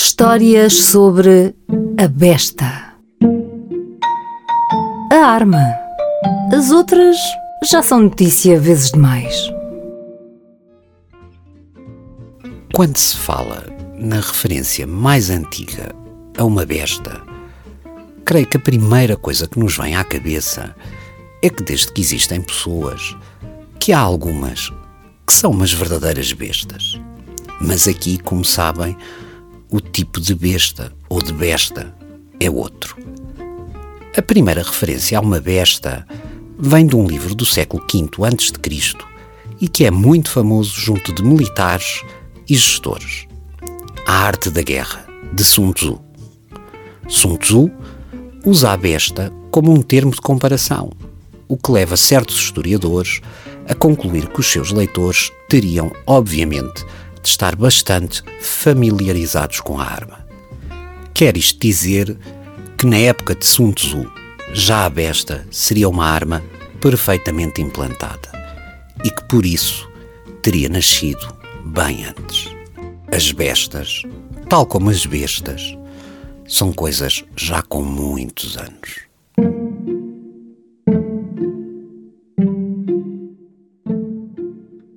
Histórias sobre a besta. A arma. As outras já são notícia vezes demais. Quando se fala na referência mais antiga a uma besta, creio que a primeira coisa que nos vem à cabeça é que desde que existem pessoas, que há algumas que são umas verdadeiras bestas. Mas aqui, como sabem, o tipo de besta ou de besta é outro. A primeira referência a uma besta vem de um livro do século V a.C. e que é muito famoso junto de militares e gestores. A Arte da Guerra, de Sun Tzu. Sun Tzu usa a besta como um termo de comparação, o que leva certos historiadores a concluir que os seus leitores teriam, obviamente, de estar bastante familiarizados com a arma. Quer isto dizer que na época de Sun Tzu já a besta seria uma arma perfeitamente implantada e que por isso teria nascido bem antes. As bestas, tal como as bestas, são coisas já com muitos anos.